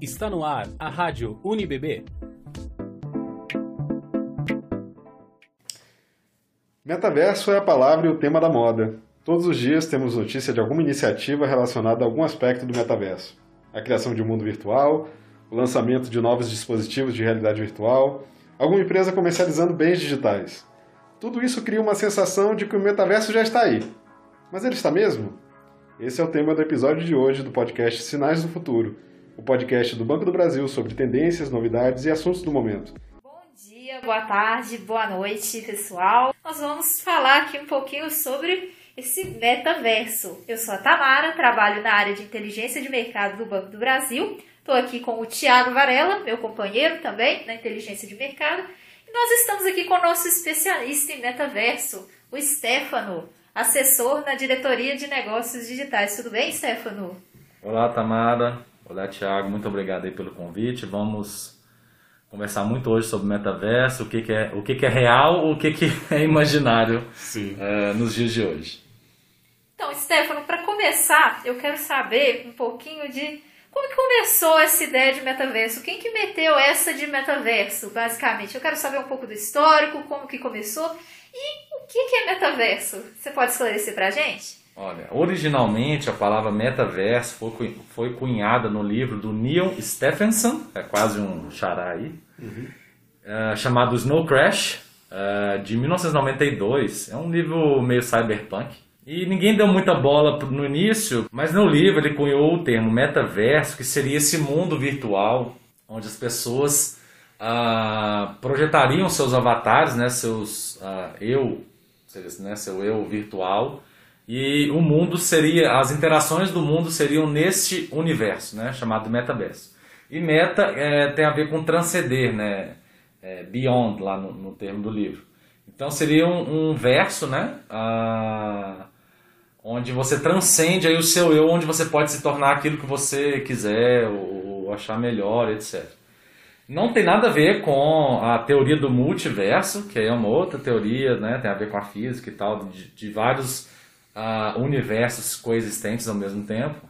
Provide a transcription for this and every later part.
Está no ar a Rádio UniBB. Metaverso é a palavra e o tema da moda. Todos os dias temos notícia de alguma iniciativa relacionada a algum aspecto do metaverso. A criação de um mundo virtual, o lançamento de novos dispositivos de realidade virtual, alguma empresa comercializando bens digitais. Tudo isso cria uma sensação de que o metaverso já está aí. Mas ele está mesmo? Esse é o tema do episódio de hoje do podcast Sinais do Futuro, o podcast do Banco do Brasil sobre tendências, novidades e assuntos do momento. Bom dia, boa tarde, boa noite, pessoal. Nós vamos falar aqui um pouquinho sobre esse metaverso. Eu sou a Tamara, trabalho na área de inteligência de mercado do Banco do Brasil. Estou aqui com o Tiago Varela, meu companheiro também na inteligência de mercado. E nós estamos aqui com o nosso especialista em metaverso, o Stefano, assessor na diretoria de negócios digitais. Tudo bem, Stefano? Olá, Tamara. Olá, Tiago. Muito obrigado aí pelo convite. Vamos conversar muito hoje sobre metaverso, o que, que é o que, que é real, o que, que é imaginário é, nos dias de hoje. Então, Stefano, para começar, eu quero saber um pouquinho de como que começou essa ideia de metaverso. Quem que meteu essa de metaverso, basicamente? Eu quero saber um pouco do histórico, como que começou e o que, que é metaverso. Você pode esclarecer para a gente? Olha, originalmente a palavra metaverso foi, foi cunhada no livro do Neil Stephenson, é quase um xará aí, uhum. é, chamado Snow Crash, é, de 1992. É um livro meio cyberpunk. E ninguém deu muita bola no início, mas no livro ele cunhou o termo metaverso, que seria esse mundo virtual onde as pessoas ah, projetariam seus avatares, né, seus ah, eu, né, seu eu virtual, e o mundo seria, as interações do mundo seriam neste universo, né, chamado metaverso. E meta é, tem a ver com transcender, né, é, beyond lá no, no, termo do livro. Então seria um, um verso, né, ah, onde você transcende aí o seu eu, onde você pode se tornar aquilo que você quiser ou, ou achar melhor, etc. Não tem nada a ver com a teoria do multiverso, que é uma outra teoria, né, tem a ver com a física e tal, de, de vários uh, universos coexistentes ao mesmo tempo.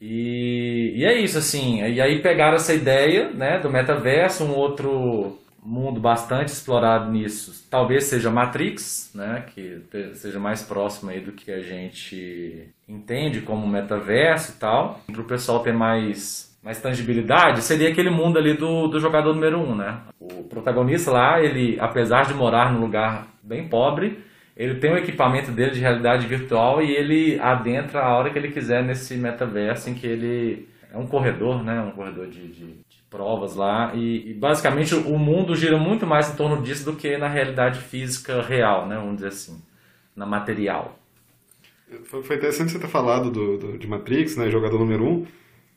E, e, é isso, assim. E aí pegaram essa ideia né, do metaverso, um outro mundo bastante explorado nisso, talvez seja Matrix, né, que seja mais próximo aí do que a gente entende como metaverso e tal, para o pessoal ter mais mais tangibilidade, seria aquele mundo ali do, do jogador número um, né? O protagonista lá, ele, apesar de morar num lugar bem pobre, ele tem o equipamento dele de realidade virtual e ele adentra a hora que ele quiser nesse metaverso em que ele é um corredor, né? Um corredor de, de provas lá e, e, basicamente o mundo gira muito mais em torno disso do que na realidade física real, né? Vamos dizer assim, na material. Foi interessante você ter falado do, do de Matrix, né? Jogador número um,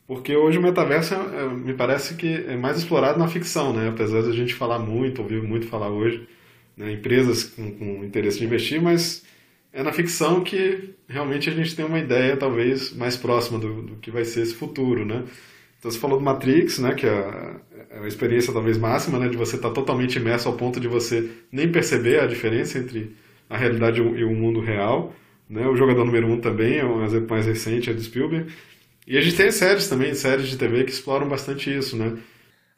porque hoje o metaverso é, é, me parece que é mais explorado na ficção, né? Apesar de a gente falar muito, ouvir muito falar hoje, né? empresas com, com interesse de investir, mas é na ficção que realmente a gente tem uma ideia talvez mais próxima do, do que vai ser esse futuro, né? Então você falou do Matrix, né, que é, é a experiência talvez máxima, né, de você estar totalmente imerso ao ponto de você nem perceber a diferença entre a realidade e o mundo real. Né? O jogador número um também é um exemplo mais recente, é do Spielberg. E a gente tem séries também, séries de TV que exploram bastante isso, né?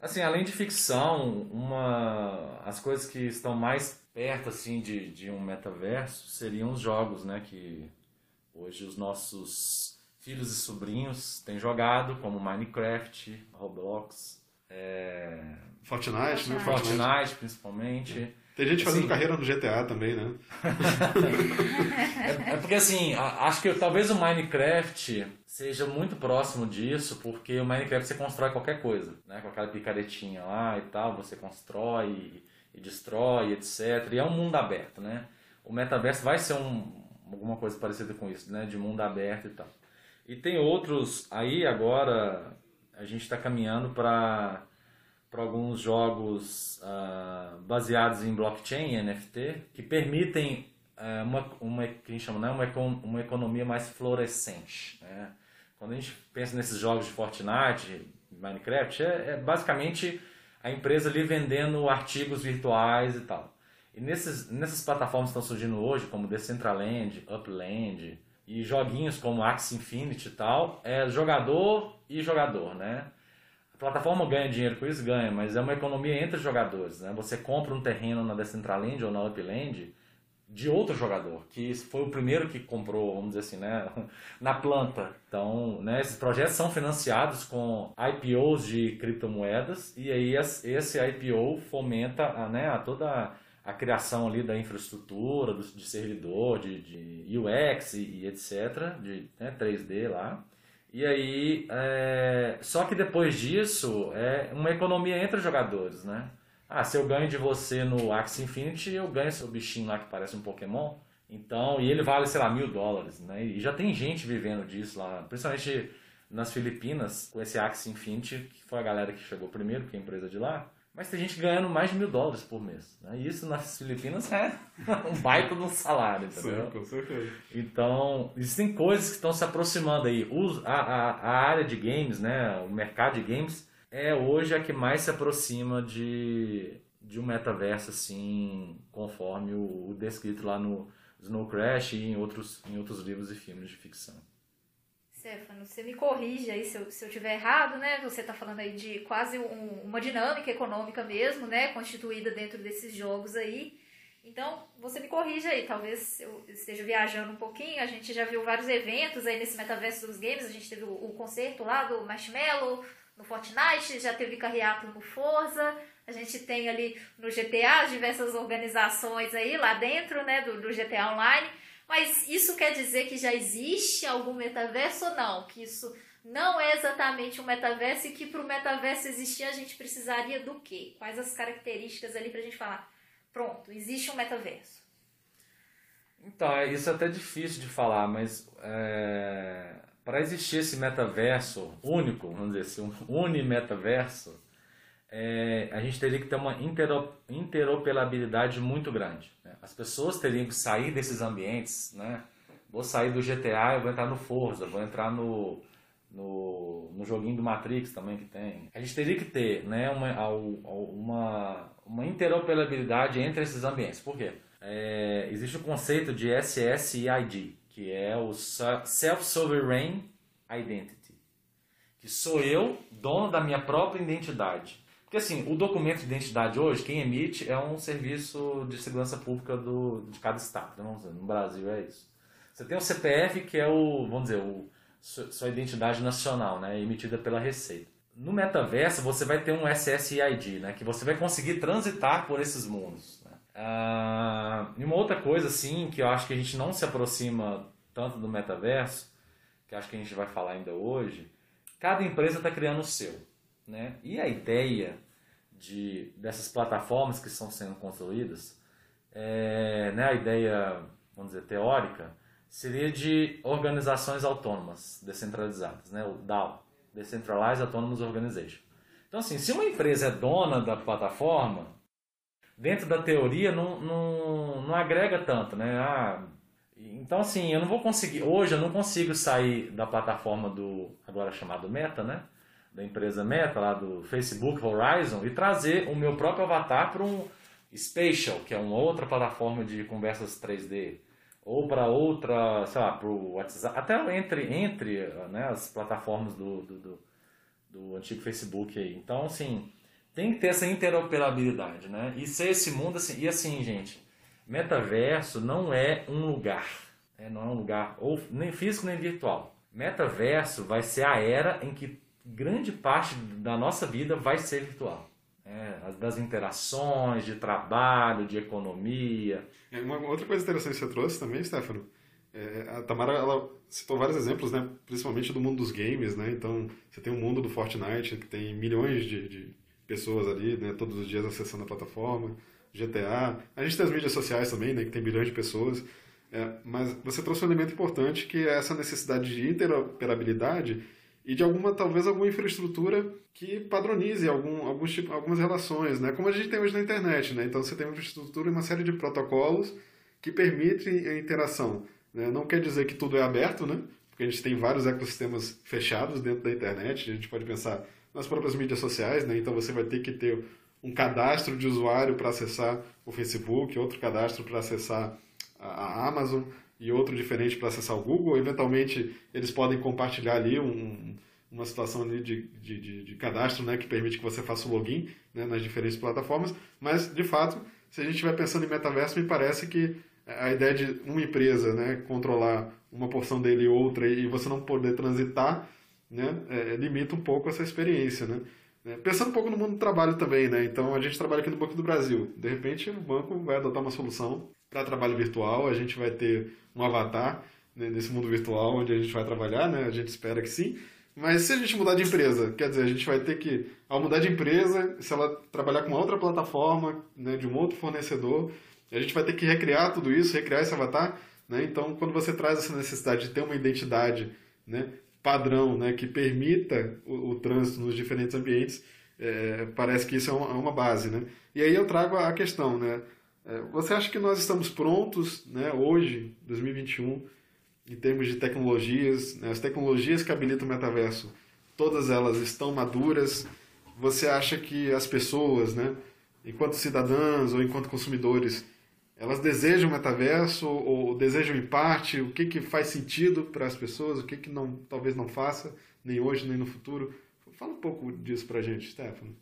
Assim, além de ficção, uma as coisas que estão mais perto assim de, de um metaverso seriam os jogos, né, que hoje os nossos filhos e sobrinhos têm jogado, como Minecraft, Roblox, é... Fortnite, né? Fortnite, Fortnite principalmente. Tem gente fazendo assim, carreira no GTA também, né? é, é, porque assim, acho que talvez o Minecraft seja muito próximo disso, porque o Minecraft você constrói qualquer coisa, né? Com aquela picaretinha lá e tal, você constrói e, e destrói, etc. E é um mundo aberto, né? O metaverso vai ser um, alguma coisa parecida com isso, né? De mundo aberto e tal. E tem outros aí agora a gente está caminhando para alguns jogos uh, baseados em blockchain e NFT que permitem uh, uma, uma que a gente chama né, uma, uma economia mais fluorescente. Né? Quando a gente pensa nesses jogos de Fortnite, Minecraft, é, é basicamente a empresa ali vendendo artigos virtuais e tal. E nesses, nessas plataformas que estão surgindo hoje, como Decentraland, Upland, e joguinhos como Axie Infinity e tal, é jogador e jogador, né? A plataforma ganha dinheiro com isso? Ganha, mas é uma economia entre jogadores. Né? Você compra um terreno na Decentraland ou na Upland de outro jogador, que foi o primeiro que comprou, vamos dizer assim, né, na planta. Então, né, esses projetos são financiados com IPOs de criptomoedas e aí esse IPO fomenta a, né, a toda a criação ali da infraestrutura, de servidor, de, de UX e, e, etc, de né, 3D lá. E aí, é... só que depois disso, é uma economia entre os jogadores, né? Ah, se eu ganho de você no Axie Infinity, eu ganho seu bichinho lá que parece um Pokémon. Então, e ele vale, sei lá, mil dólares, né? E já tem gente vivendo disso lá, principalmente nas Filipinas, com esse Axie Infinity, que foi a galera que chegou primeiro, que é a empresa de lá. Mas tem gente ganhando mais de mil dólares por mês. Né? Isso nas Filipinas é um baita de um salário, entendeu? Sim, com certeza. Então, existem coisas que estão se aproximando aí. a, a, a área de games, né, o mercado de games, é hoje a que mais se aproxima de, de um metaverso, assim, conforme o, o descrito lá no Snow Crash e em outros, em outros livros e filmes de ficção. Stefano, você me corrige aí se eu, se eu tiver errado, né? Você está falando aí de quase um, uma dinâmica econômica mesmo, né? Constituída dentro desses jogos aí. Então, você me corrige aí, talvez eu esteja viajando um pouquinho. A gente já viu vários eventos aí nesse metaverso dos games. A gente teve o, o concerto lá do Marshmallow no Fortnite, já teve carreata no Forza. A gente tem ali no GTA diversas organizações aí lá dentro, né, do, do GTA Online. Mas isso quer dizer que já existe algum metaverso ou não? Que isso não é exatamente um metaverso e que para o metaverso existir a gente precisaria do quê? Quais as características ali para a gente falar? Pronto, existe um metaverso. Então, é, isso é até difícil de falar, mas é, para existir esse metaverso único, vamos dizer assim, um unimetaverso, é, a gente teria que ter uma interoperabilidade muito grande. As pessoas teriam que sair desses ambientes, né? Vou sair do GTA, vou entrar no Forza, vou entrar no, no, no joguinho do Matrix também que tem. A gente teria que ter né, uma, uma, uma interoperabilidade entre esses ambientes. Por quê? É, existe o conceito de SSID, que é o Self-Sovereign Identity, que sou eu, dono da minha própria identidade. Porque assim, o documento de identidade hoje, quem emite é um serviço de segurança pública do, de cada estado. Né? Dizer, no Brasil é isso. Você tem o CPF, que é o, vamos dizer, o, sua identidade nacional, né? emitida pela Receita. No metaverso, você vai ter um SSID, né? que você vai conseguir transitar por esses mundos. Né? Ah, e uma outra coisa, assim, que eu acho que a gente não se aproxima tanto do metaverso, que acho que a gente vai falar ainda hoje, cada empresa está criando o seu. Né? E a ideia de, dessas plataformas que estão sendo construídas, é, né, a ideia, vamos dizer, teórica, seria de organizações autônomas, descentralizadas, né, o DAO, Decentralized Autonomous Organization. Então, assim, se uma empresa é dona da plataforma, dentro da teoria não, não, não agrega tanto, né? Ah, então, assim, eu não vou conseguir, hoje eu não consigo sair da plataforma do, agora chamado Meta, né? Da empresa Meta, lá do Facebook Horizon, e trazer o meu próprio avatar para um Spatial, que é uma outra plataforma de conversas 3D, ou para outra, sei lá, para o WhatsApp, até entre, entre né, as plataformas do, do, do, do, antigo Facebook aí. Então, assim, tem que ter essa interoperabilidade, né? E ser esse mundo assim, e assim, gente, metaverso não é um lugar, né? não é um lugar ou nem físico nem virtual. Metaverso vai ser a era em que grande parte da nossa vida vai ser virtual. É, das interações, de trabalho, de economia. É, uma outra coisa interessante que você trouxe também, Stefano, é, a Tamara ela citou vários exemplos, né, principalmente do mundo dos games, né, então você tem o um mundo do Fortnite, que tem milhões de, de pessoas ali, né, todos os dias acessando a plataforma, GTA, a. Gente tem as mídias sociais também, né, que tem bilhões de pessoas, é, mas você trouxe um elemento importante que é essa necessidade de interoperabilidade e de alguma talvez alguma infraestrutura que padronize algum, alguns tipo, algumas relações, né? Como a gente tem hoje na internet, né? Então você tem uma infraestrutura e uma série de protocolos que permitem a interação. Né? Não quer dizer que tudo é aberto, né? Porque a gente tem vários ecossistemas fechados dentro da internet. A gente pode pensar nas próprias mídias sociais, né? Então você vai ter que ter um cadastro de usuário para acessar o Facebook, outro cadastro para acessar a Amazon e outro diferente para acessar o Google. Eventualmente, eles podem compartilhar ali um, uma situação ali de, de, de, de, cadastro né, que permite que você faça o login né, nas diferentes plataformas, mas de fato, se a gente estiver pensando em metaverso, me parece que a ideia de uma empresa né, controlar uma porção dele e outra e você não poder transitar né, é, limita um pouco essa experiência. Né? É, pensando um pouco no mundo do trabalho também, né? então a gente trabalha aqui no Banco do Brasil, de repente o banco vai adotar uma solução para trabalho virtual, a gente vai ter um avatar né, nesse mundo virtual onde a gente vai trabalhar, né? a gente espera que sim, mas se a gente mudar de empresa, quer dizer, a gente vai ter que, ao mudar de empresa, se ela trabalhar com outra plataforma, né, de um outro fornecedor, a gente vai ter que recriar tudo isso, recriar esse avatar. Né? Então, quando você traz essa necessidade de ter uma identidade né, padrão né, que permita o, o trânsito nos diferentes ambientes, é, parece que isso é uma, é uma, base. Né? E aí eu trago a questão, né? É, você acha que nós estamos prontos, né, hoje, 2021, em termos de tecnologias, né, as tecnologias que habilitam o metaverso, todas elas estão maduras. Você acha que as pessoas, né, enquanto cidadãs ou enquanto consumidores, elas desejam o metaverso ou desejam em parte? O que, que faz sentido para as pessoas? O que, que não, talvez não faça, nem hoje nem no futuro? Fala um pouco disso para a gente, Stefano.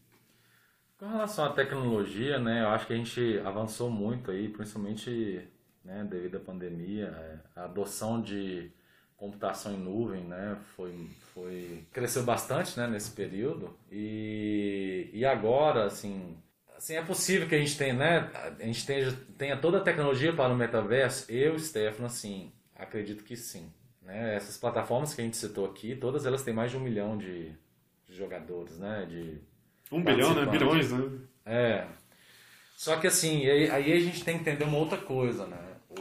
Com relação à tecnologia, né, eu acho que a gente avançou muito aí, principalmente né, devido à pandemia, é, a adoção de computação em nuvem, né, foi, foi cresceu bastante, né, nesse período e, e agora, assim, assim, é possível que a gente tenha, né, a gente tenha, tenha toda a tecnologia para o metaverso. Eu, Stefano, assim, acredito que sim. Né? Essas plataformas que a gente citou aqui, todas elas têm mais de um milhão de, de jogadores, né, de um bilhão, né, bilhões, né? É. Só que assim, aí, aí a gente tem que entender uma outra coisa, né?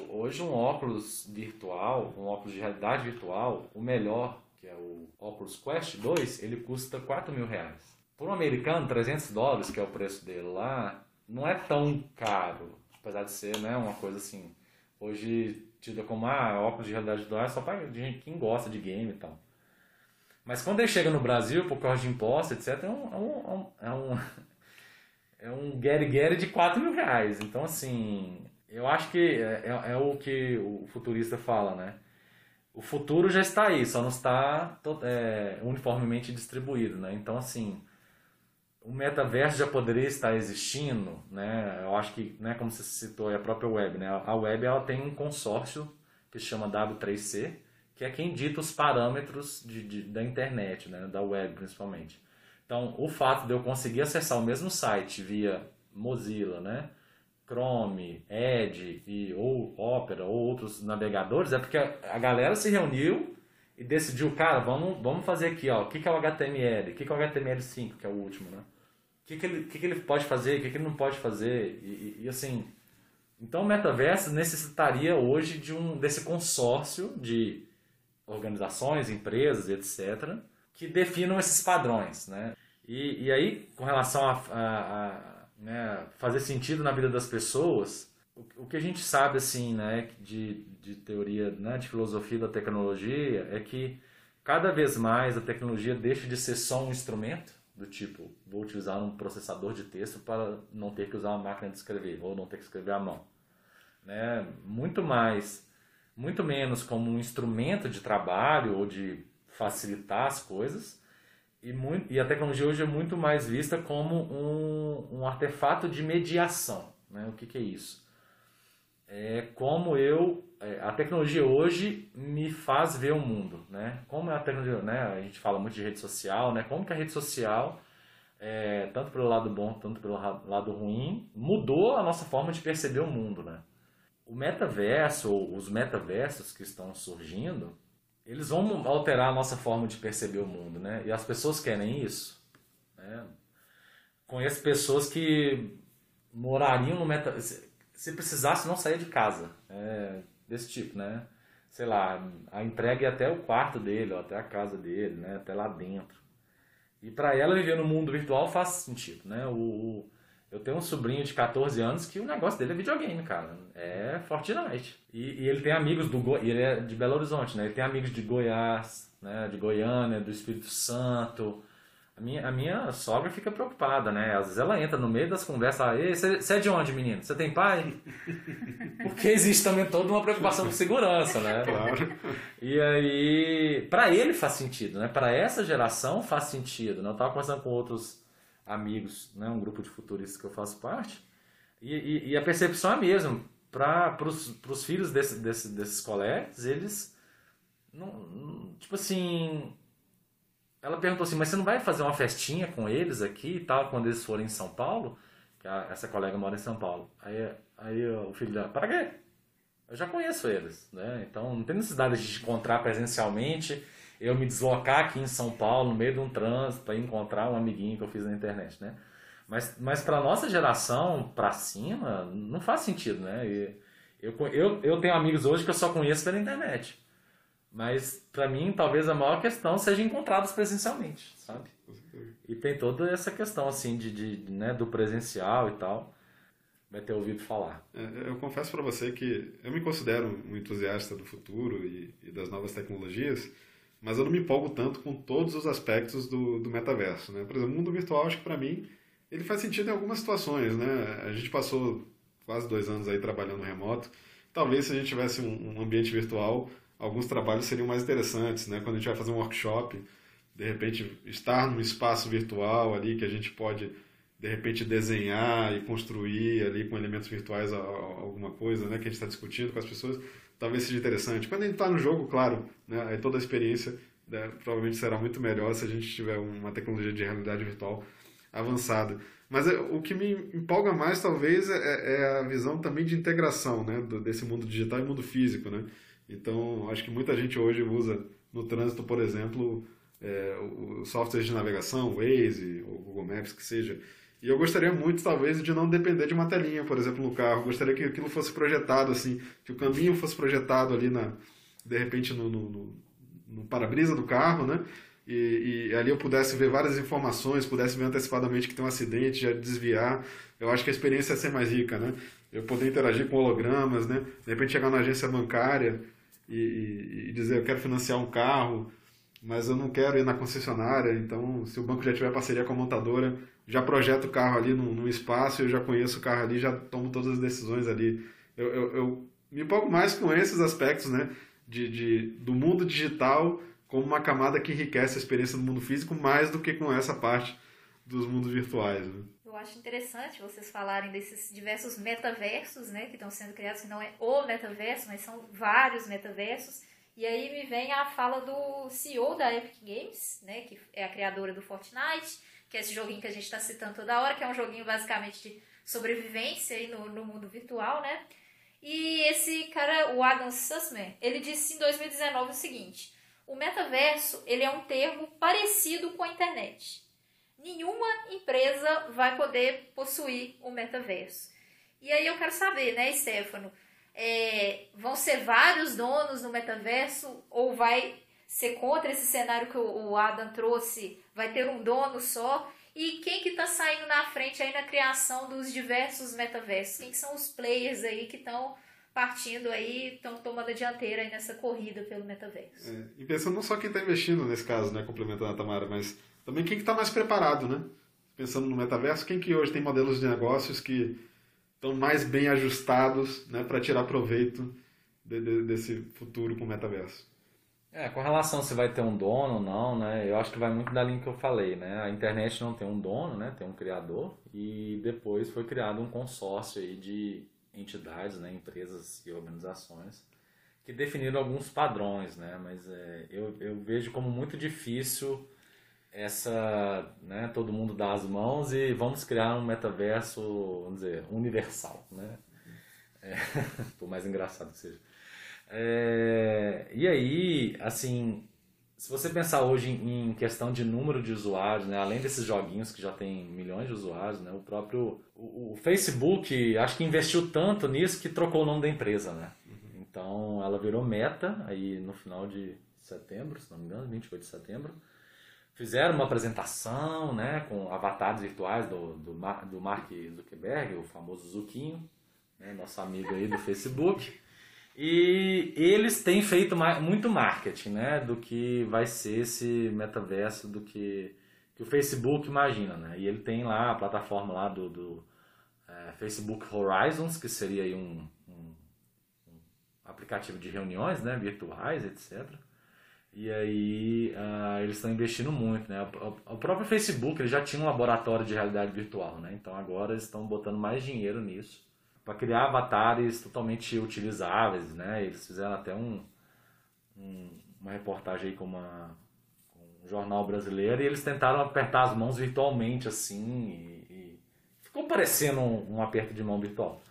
Hoje um óculos virtual, um óculos de realidade virtual, o melhor, que é o Oculus Quest 2, ele custa 4 mil reais. Por um americano, 300 dólares, que é o preço dele lá, não é tão caro. Apesar de ser né, uma coisa assim, hoje tida como ah, óculos de realidade virtual é só para gente quem gosta de game e tal. Mas quando ele chega no Brasil, por causa de impostos, etc., é um, é um, é um, é um get-get de 4 mil reais. Então, assim, eu acho que é, é, é, o que o futurista fala, né? O futuro já está aí, só não está é, uniformemente distribuído, né? Então, assim, o metaverso já poderia estar existindo, né? Eu acho que, né, como você citou, é a própria web, né? A web ela tem um consórcio que se chama W3C, que é quem dita os parâmetros de, de, da internet, né? Da web, principalmente. Então, o fato de eu conseguir acessar o mesmo site via Mozilla, né? Chrome, Edge e, ou Opera ou outros navegadores é porque a, galera se reuniu e decidiu, cara, vamos, vamos fazer aqui, ó, o que, que é o HTML, o que, que é o HTML5, que é o último, né? O que, que, ele, que, que ele pode fazer, o que, que ele não pode fazer, e, e, e assim... Então o metaverso necessitaria hoje de um, desse consórcio de organizações, empresas, etc., que definam esses padrões, né? E, e aí, com relação a, a, a né, fazer sentido na vida das pessoas, o, o que a gente sabe assim, né, de, de teoria, né, de filosofia da tecnologia é que cada vez mais a tecnologia deixa de ser só um instrumento do tipo, vou utilizar um processador de texto para não ter que usar uma máquina de escrever ou não ter que escrever à mão, né? Muito mais, muito menos como um instrumento de trabalho ou de facilitar as coisas e, muito, e a tecnologia hoje é muito mais vista como um, um artefato de mediação. Né? O que, que é isso? É como eu. É, a tecnologia hoje me faz ver o mundo. Né? Como é a tecnologia. Né? A gente fala muito de rede social, né? como que a rede social, é, tanto pelo lado bom tanto pelo lado ruim, mudou a nossa forma de perceber o mundo. Né? O metaverso, ou os metaversos que estão surgindo, eles vão alterar a nossa forma de perceber o mundo, né? E as pessoas querem isso. Né? Conheço pessoas que morariam no meta... Se precisasse, não sair de casa. É, desse tipo, né? Sei lá, a entrega é até o quarto dele, ou até a casa dele, né? Até lá dentro. E para ela viver no mundo virtual faz sentido, né? O, eu tenho um sobrinho de 14 anos que o negócio dele é videogame, cara. É Fortnite. E, e ele tem amigos do Go... ele é de Belo Horizonte, né? Ele tem amigos de Goiás, né? De Goiânia, do Espírito Santo, A minha, a minha sogra fica preocupada, né? Às vezes ela entra no meio das conversas, Ei, você é de onde, menino? Você tem pai? Porque existe também toda uma preocupação de segurança, né? Claro. E aí, para ele faz sentido, né? Para essa geração faz sentido. Né? Eu estava conversando com outros amigos, né? Um grupo de futuristas que eu faço parte. E, e, e a percepção é a mesma. Para os filhos desse, desse, desses colegas, eles. Não, tipo assim, ela perguntou assim, mas você não vai fazer uma festinha com eles aqui e tal, quando eles forem em São Paulo? Que a, essa colega mora em São Paulo. Aí, aí o filho dela, para quê? Eu já conheço eles, né? Então não tem necessidade de encontrar presencialmente, eu me deslocar aqui em São Paulo, no meio de um trânsito, para encontrar um amiguinho que eu fiz na internet, né? Mas, mas para nossa geração, para cima, não faz sentido, né? E eu, eu, eu tenho amigos hoje que eu só conheço pela internet. Mas para mim, talvez a maior questão seja encontrados presencialmente, sabe? E tem toda essa questão assim de, de né, do presencial e tal. Vai ter ouvido falar. É, eu confesso para você que eu me considero um entusiasta do futuro e, e, das novas tecnologias, mas eu não me empolgo tanto com todos os aspectos do, do metaverso, né? Por exemplo, o mundo virtual, acho que para mim ele faz sentido em algumas situações, né? A gente passou quase dois anos aí trabalhando remoto. Talvez se a gente tivesse um, um ambiente virtual alguns trabalhos seriam mais interessantes, né? Quando a gente vai fazer um workshop, de repente estar num espaço virtual ali que a gente pode de repente desenhar e construir ali com elementos virtuais alguma coisa, né? Que a gente está discutindo com as pessoas, talvez seja interessante. Quando a gente está no jogo, claro, né? Aí toda a experiência né, provavelmente será muito melhor se a gente tiver uma tecnologia de realidade virtual avançada. Mas é, o que me empolga mais, talvez, é, é, a visão também de integração né, desse mundo digital e mundo físico. Né? Então, acho que muita gente hoje usa no trânsito, por exemplo, é, o software de navegação, o Waze, ou Google Maps, que seja. E eu gostaria muito, talvez, de não depender de uma telinha, por exemplo, no carro. Gostaria que aquilo fosse projetado, assim, que o caminho fosse projetado ali, na, de repente, no, no, no, no para-brisa do carro, né? E, e, ali eu pudesse ver várias informações, pudesse ver antecipadamente que tem um acidente, já desviar. Eu acho que a experiência ia ser mais rica, né? Eu poder interagir com hologramas, né? De repente chegar na agência bancária e, e, dizer eu quero financiar um carro, mas eu não quero ir na concessionária, então se o banco já tiver parceria com a montadora, já projeto o carro ali no, no espaço, eu já conheço o carro ali, já tomo todas as decisões ali. Eu, eu, eu me empolgo mais com esses aspectos, né? De, de, do mundo digital como uma camada que enriquece a experiência do mundo físico mais do que com essa parte dos mundos virtuais. Né? Eu acho interessante vocês falarem desses diversos metaversos, né, que estão sendo criados, que não é o metaverso, mas são vários metaversos. E aí me vem a fala do CEO da Epic Games, né, que é a criadora do Fortnite, que é esse joguinho que a gente está citando toda hora, que é um joguinho basicamente de sobrevivência aí no, no mundo virtual, né? E esse cara, o Adam Sussman, ele disse em 2019 o seguinte: o metaverso ele é um termo parecido com a internet nenhuma empresa vai poder possuir o metaverso. E aí eu quero saber, né, Stefano? É, vão ser vários donos no metaverso ou vai ser contra esse cenário que o Adam trouxe? Vai ter um dono só? E quem que está saindo na frente aí na criação dos diversos metaversos? Quem são os players aí que estão partindo aí, estão tomando a dianteira aí nessa corrida pelo metaverso? É, e pensando não só quem está investindo nesse caso, né, complementando a Tamara, mas também quem está que tá mais preparado, né? Pensando no metaverso, quem que hoje tem modelos de negócios que estão mais bem ajustados né, para tirar proveito de, de, desse futuro com o metaverso? É, com relação se vai ter um dono ou não, né? Eu acho que vai muito da linha que eu falei, né? A internet não tem um dono, né? Tem um criador e depois foi criado um consórcio aí de entidades, né? Empresas e organizações que definiram alguns padrões, né? Mas é, eu, eu vejo como muito difícil essa, né, todo mundo dá as mãos e vamos criar um metaverso, vamos dizer, universal, né? É, por mais engraçado que seja. É, e aí, assim, se você pensar hoje em, questão de número de usuários, né, além desses joguinhos que já tem milhões de usuários, né, o próprio o, o Facebook acho que investiu tanto nisso que trocou o nome da empresa, né? Uhum. Então ela virou Meta aí no final de setembro, se não me engano, 28 de setembro fizeram uma apresentação né, com avatares virtuais do, do, do Mark Zuckerberg, o famoso Zuquinho, né, nosso amigo aí do Facebook. E eles têm feito muito marketing né, do que vai ser esse metaverso, do que, que o Facebook imagina, né? E ele tem lá a plataforma lá do, do é, Facebook Horizons, que seria aí um, um, um, aplicativo de reuniões, né? Virtuais, etc. E aí uh, eles estão investindo muito, né? O, o, próprio Facebook ele já tinha um laboratório de realidade virtual, né? Então agora eles estão botando mais dinheiro nisso para criar avatares totalmente utilizáveis, né? Eles fizeram até um, um, uma reportagem com, uma, com um jornal brasileiro e eles tentaram apertar as mãos virtualmente assim e, e ficou parecendo um, um, aperto de mão virtual.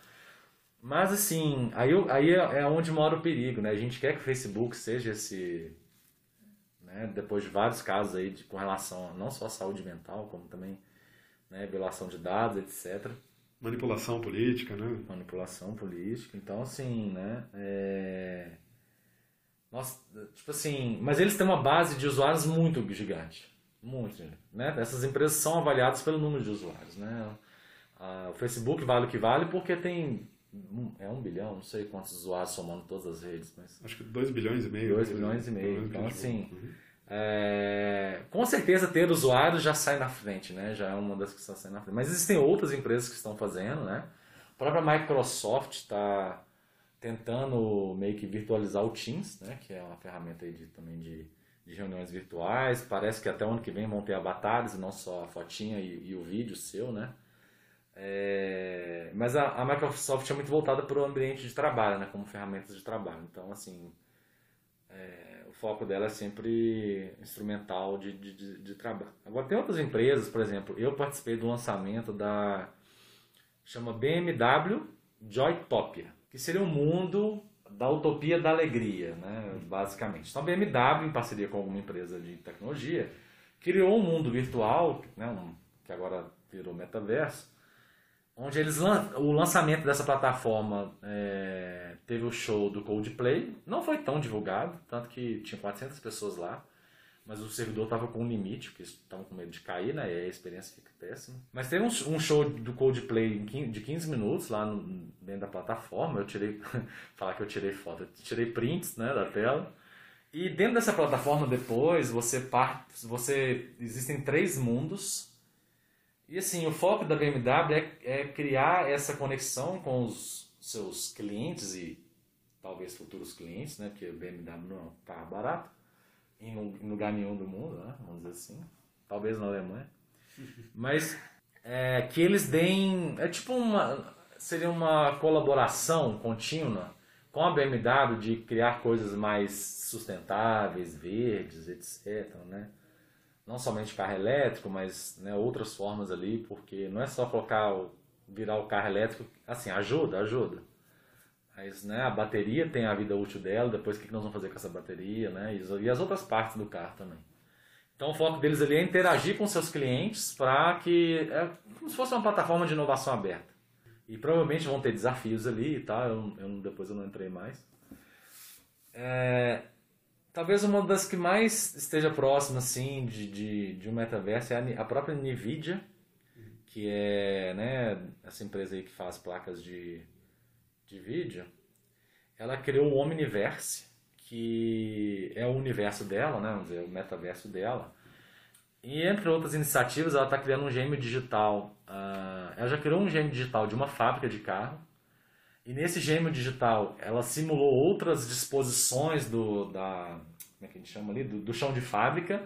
Mas assim, aí, aí é, é onde mora o perigo, né? A gente quer que o Facebook seja esse né, depois de vários casos aí de, com relação a não só a saúde mental, como também né, violação de dados, etc. Manipulação política, né? Manipulação política. Então, assim, né? É... Nossa, tipo assim, mas eles têm uma base de usuários muito gigante. Muito, né? Essas empresas são avaliadas pelo número de usuários, né? o Facebook vale o que vale porque tem é um bilhão, não sei quantos usuários somando todas as redes, mas. Acho que 2 bilhões e meio. 2 bilhões e meio. Então, assim, uhum. É, com certeza ter usuários já sai na frente, né? Já é uma das que está saindo na frente. Mas existem outras empresas que estão fazendo, né? A própria Microsoft está tentando meio que virtualizar o Teams, né? Que é uma ferramenta de, também de, de reuniões virtuais. Parece que até o ano que vem vão ter avatares, não só a fotinha e, e o vídeo seu, né? É, mas a, a, Microsoft é muito voltada para o ambiente de trabalho, né, como ferramentas de trabalho. Então, assim, é, o foco dela é sempre instrumental de, de, de, de, trabalho. Agora, tem outras empresas, por exemplo, eu participei do lançamento da chama BMW Joytopia, que seria um mundo da utopia da alegria, né, basicamente. Então, a BMW, em parceria com alguma empresa de tecnologia, criou um mundo virtual, né, um, que agora virou metaverso, onde eles o lançamento dessa plataforma é, teve o show do Coldplay, não foi tão divulgado, tanto que tinha 400 pessoas lá, mas o servidor estava com um limite, porque estavam com medo de cair, né, e a experiência fica péssima. Mas teve um, um show do Coldplay de 15 minutos lá no, dentro da plataforma, eu tirei, falar que eu tirei foto, eu tirei prints né, da tela, e dentro dessa plataforma depois você parte, você existem três mundos e assim, o foco da BMW é, é criar essa conexão com os seus clientes e talvez futuros clientes, né? Porque o BMW não é um carro barato em lugar nenhum do mundo, né? Vamos dizer assim. Talvez na Alemanha. Mas é, que eles deem. É tipo uma. Seria uma colaboração contínua com a BMW de criar coisas mais sustentáveis, verdes, etc. Né? Não somente carro elétrico, mas né, outras formas ali, porque não é só colocar, virar o carro elétrico, assim, ajuda, ajuda. Mas né, a bateria tem a vida útil dela, depois o que nós vamos fazer com essa bateria, né, e as outras partes do carro também. Então o foco deles ali é interagir com seus clientes para que, é como se fosse uma plataforma de inovação aberta. E provavelmente vão ter desafios ali e tal, eu, eu, depois eu não entrei mais. É, Talvez uma das que mais esteja próxima assim, de, de, de um metaverso é a, a própria NVIDIA, que é né, essa empresa aí que faz placas de, de vídeo. Ela criou o Omniverse, que é o universo dela, né, vamos dizer, o metaverso dela. E entre outras iniciativas, ela está criando um gêmeo digital. Uh, ela já criou um gêmeo digital de uma fábrica de carro e nesse gêmeo digital, ela simulou outras disposições do, da, como é que a gente chama ali? Do, do chão de fábrica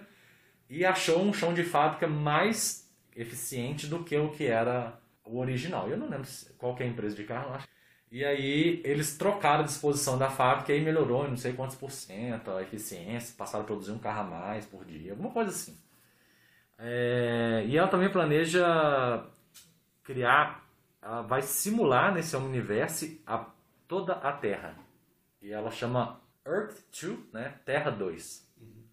e achou um chão de fábrica mais eficiente do que o que era o original. Eu não lembro qual é a empresa de carro, acho. E aí eles trocaram a disposição da fábrica e melhorou não sei quantos por cento a eficiência, passaram a produzir um carro a mais por dia, alguma coisa assim. É, e ela também planeja criar ela vai simular nesse universo a, toda a Terra. E ela chama Earth 2, né? Terra 2. Uhum.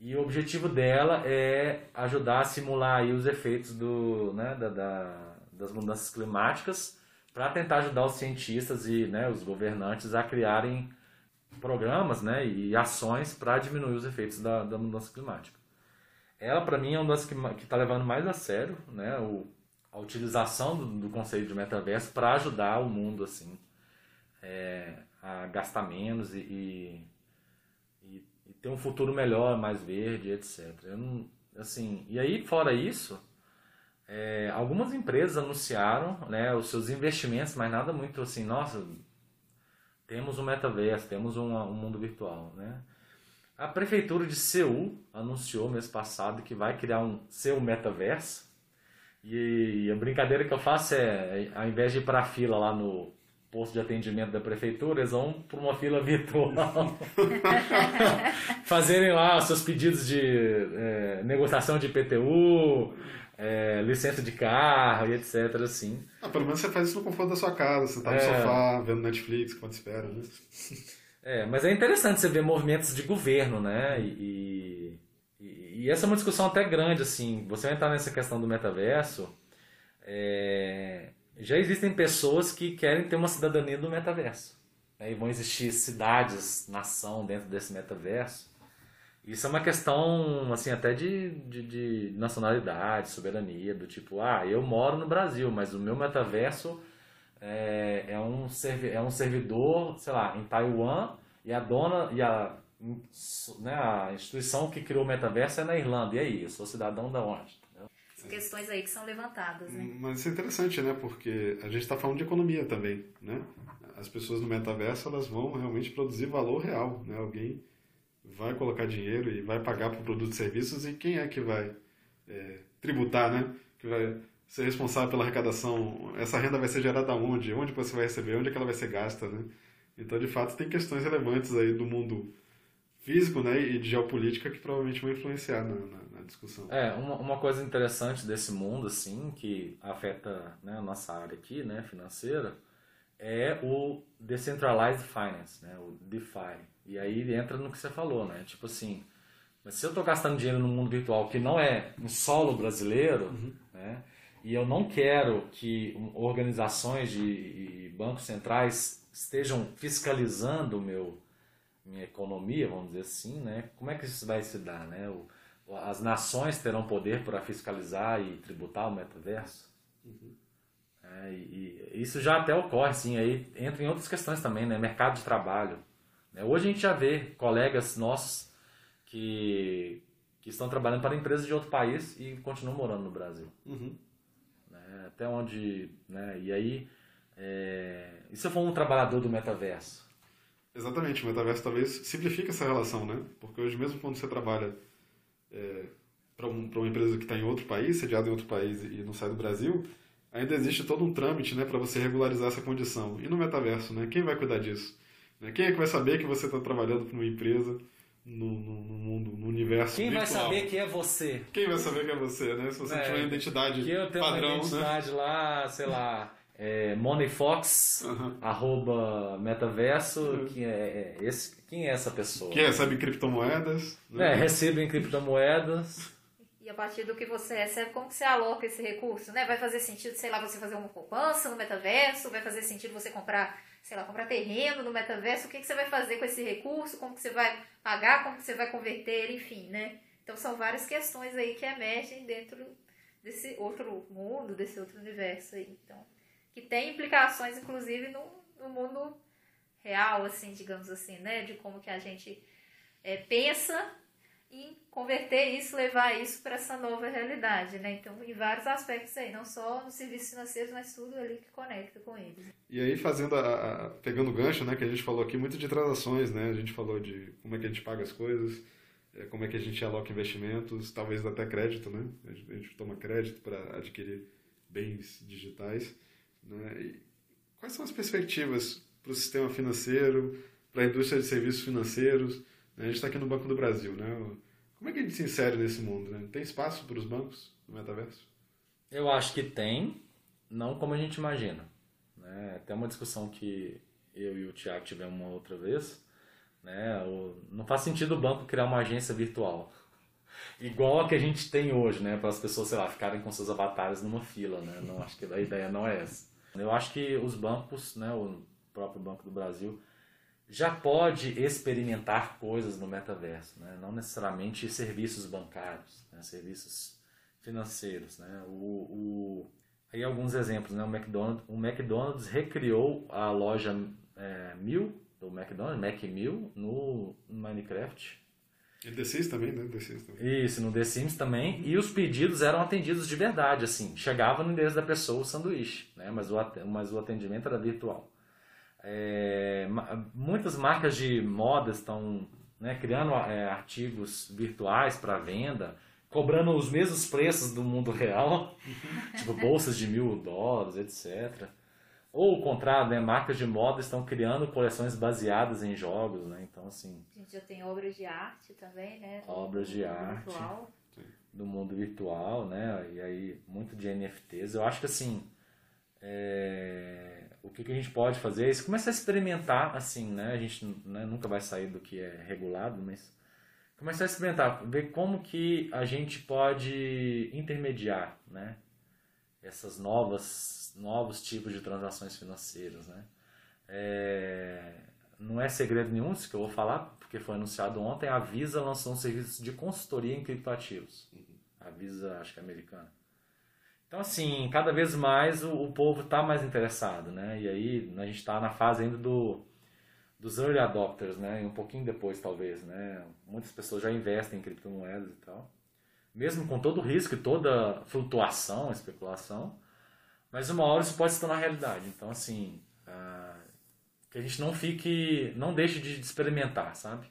E o objetivo dela é ajudar a simular aí os efeitos do, né, da, da das mudanças climáticas para tentar ajudar os cientistas e né, os governantes a criarem programas né, e ações para diminuir os efeitos da, da mudança climática. Ela, para mim, é uma das que está levando mais a sério né, o, a utilização do, do, conceito de metaverso para ajudar o mundo assim é, a gastar menos e, e, e, ter um futuro melhor, mais verde, etc. Não, assim, e aí fora isso, é, algumas empresas anunciaram né, os seus investimentos, mas nada muito assim, nossa, temos um metaverso, temos um, um mundo virtual, né? A prefeitura de Seul anunciou mês passado que vai criar um seu metaverso. E a brincadeira que eu faço é, ao invés de ir para a fila lá no posto de atendimento da prefeitura, eles vão para uma fila virtual. Fazerem lá os seus pedidos de é, negociação de IPTU, é, licença de carro e etc. Assim. Ah, pelo menos você faz isso no conforto da sua casa, você tá no É. sofá, vendo Netflix, quando espera, né? É, mas é interessante você ver movimentos de governo, né? E, e, e essa é uma discussão até grande, assim. Você vai entrar nessa questão do metaverso. é, já existem pessoas que querem ter uma cidadania do metaverso. né? E vão existir cidades, nação dentro desse metaverso. Isso é uma questão, assim, até de, de, de nacionalidade, soberania, do tipo, ah, eu moro no Brasil, mas o meu metaverso é, é, um, servi é um servidor, sei lá, em Taiwan, e a dona, e a, né, a instituição que criou o metaverso é na Irlanda. E aí, eu sou cidadão da onde? entendeu? São questões aí que são levantadas, né? Mas isso é interessante, né? Porque a gente está falando de economia também, né? As pessoas no metaverso, elas vão realmente produzir valor real, né? Alguém vai colocar dinheiro e vai pagar por produtos e serviços e quem é que vai é, tributar, né? Que vai ser responsável pela arrecadação. Essa renda vai ser gerada onde? Onde você vai receber? Onde é que ela vai ser gasta, né? Então, de fato, tem questões relevantes aí do mundo físico, né? E de geopolítica que provavelmente vão influenciar na, na, na discussão. É, uma, uma coisa interessante desse mundo, assim, que afeta né, a nossa área aqui, né, financeira, é o Decentralized Finance, né, o DeFi. E aí entra no que você falou, né, tipo assim, mas se eu estou gastando dinheiro no mundo virtual que não é em solo brasileiro, né, e eu não quero que organizações de e bancos centrais estejam fiscalizando o meu minha economia, vamos dizer assim, né? Como é que isso vai se dar, né? O, as nações terão poder para fiscalizar e tributar o metaverso? É, e, e isso já até ocorre, sim, aí entra em outras questões também, né? Mercado de trabalho. né? Hoje a gente já vê colegas nossos que, que estão trabalhando para empresas de outro país e continuam morando no Brasil. Uhum. né? Até onde, né? E aí, é, e se eu for um trabalhador do metaverso? Exatamente, o metaverso talvez simplifique essa relação, né? Porque hoje mesmo quando você trabalha é, para um, uma empresa que está em outro país, sediada em outro país e não sai do Brasil, ainda existe todo um trâmite né, para você regularizar essa condição. E no metaverso, né? Quem vai cuidar disso? Né? Quem é que vai saber que você está trabalhando para uma empresa no, no, no mundo, no universo Quem vai virtual? saber que é você? Quem vai saber que é você, né? Se você É, tiver uma identidade Que eu tenho padrão, uma né? identidade lá, sei lá, é, Moneyfox, Aham. arroba metaverso, que é, é esse, quem é essa pessoa? Que recebe criptomoedas. Né? É, recebe em criptomoedas. E a partir do que você recebe, como que você aloca esse recurso, né? Vai fazer sentido, sei lá, você fazer uma poupança no metaverso? Vai fazer sentido você comprar, sei lá, comprar terreno no metaverso? O que, que você vai fazer com esse recurso? Como que você vai pagar? Como que você vai converter? Enfim, né? Então são várias questões aí que emergem dentro desse outro mundo, desse outro universo aí. Então, que tem implicações, inclusive, no, no mundo real, assim, digamos assim, né? De como que a gente é, pensa em converter isso, levar isso para essa nova realidade, né? Então, em vários aspectos aí, não só nos serviços financeiros, mas tudo ali que conecta com eles. E aí fazendo a, a- pegando o gancho, né, que a gente falou aqui muito de transações, né? A gente falou de como é que a gente paga as coisas, eh, como é que a gente aloca investimentos, talvez até crédito, né? A gente, a gente toma crédito para adquirir bens digitais, né? Quais são as perspectivas para o sistema financeiro, para a indústria de serviços financeiros? né? A gente está aqui no Banco do Brasil, né? Como é que a gente se insere nesse mundo, né? Tem espaço para os bancos no metaverso? Eu acho que tem, não como a gente imagina. Né? Até uma discussão que eu e o Tiago tivemos uma outra vez. Né? O- não faz sentido o banco criar uma agência virtual. Igual a que a gente tem hoje, né? Para as pessoas, sei lá, ficarem com seus avatares numa fila, né? Não acho que a ideia não é essa. Eu acho que os bancos, né, o próprio Banco do Brasil, já pode experimentar coisas no metaverso, né? não necessariamente serviços bancários, né? serviços financeiros. Né? O, o- Aí alguns exemplos, né? o, McDonald's, o McDonald's recriou a loja é, Mil, do McDonald's, Mac Mil, no Minecraft. E The Sims também, né? The Sims também. Isso, no The Sims também. E os pedidos eram atendidos de verdade, assim. Chegava no endereço da pessoa o sanduíche, né? Mas o, mas o atendimento era virtual. É, muitas marcas de moda estão né, criando é, artigos virtuais para venda, cobrando os mesmos preços do mundo real, tipo bolsas de mil dólares, etc. Ou o contrário, né, marcas de moda estão criando coleções baseadas em jogos, né? Então, assim, A gente já tem obras de arte também, né? Obras de arte. virtual. do mundo virtual, né? E aí muito de NFTs. Eu acho que assim, é, o que, que a gente pode fazer é isso, começar a experimentar, assim, né? A gente né, nunca vai sair do que é regulado, mas começar a experimentar, ver como que a gente pode intermediar, né? Essas novas novos tipos de transações financeiras, né? É, não é segredo nenhum isso que eu vou falar, porque foi anunciado ontem. A Visa lançou um serviço de consultoria em criptoativos. A Visa, acho que é americana. Então, assim, cada vez mais o, o povo está mais interessado, né? E aí a gente está na fase ainda do, dos early adopters, né? E um pouquinho depois, talvez, né? Muitas pessoas já investem em criptomoedas e tal. Mesmo com todo o risco e toda flutuação, especulação. Mas uma hora isso pode se tornar realidade. Então, assim, ah, que a gente não fique, não deixe de experimentar, sabe?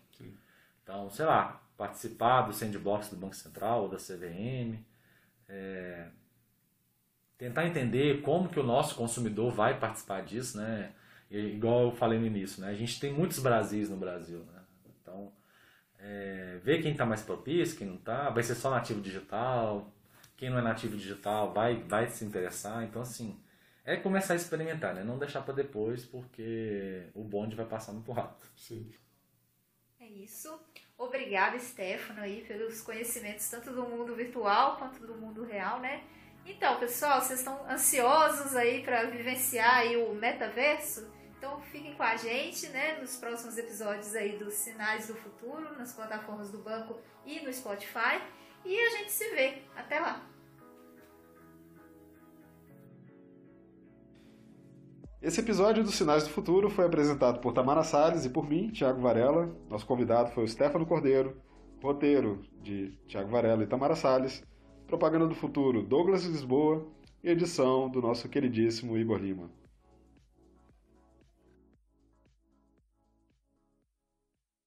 Então, sei lá, participar do sandbox do Banco Central ou da CVM, é, tentar entender como que o nosso consumidor vai participar disso, né? E, igual eu falei no início, né? A gente tem muitos Brasis no Brasil, né? Então, é, ver quem está mais propício, quem não está, vai ser só nativo digital, quem não é nativo digital vai, vai se interessar. Então, assim, é começar a experimentar, né? Não deixar para depois, porque o bonde vai passar muito rápido. Sim. É isso. Obrigada, Stefano, aí, pelos conhecimentos tanto do mundo virtual quanto do mundo real, né? Então, pessoal, vocês estão ansiosos aí para vivenciar aí o metaverso? Então fiquem com a gente, né, nos próximos episódios aí dos Sinais do Futuro, nas plataformas do banco e no Spotify. E a gente se vê. Até lá! Esse episódio dos Sinais do Futuro foi apresentado por Tamara Salles e por mim, Thiago Varela. Nosso convidado foi o Stefano Cordeiro, roteiro de Thiago Varela e Tamara Salles, propaganda do futuro Douglas Lisboa e edição do nosso queridíssimo Igor Lima.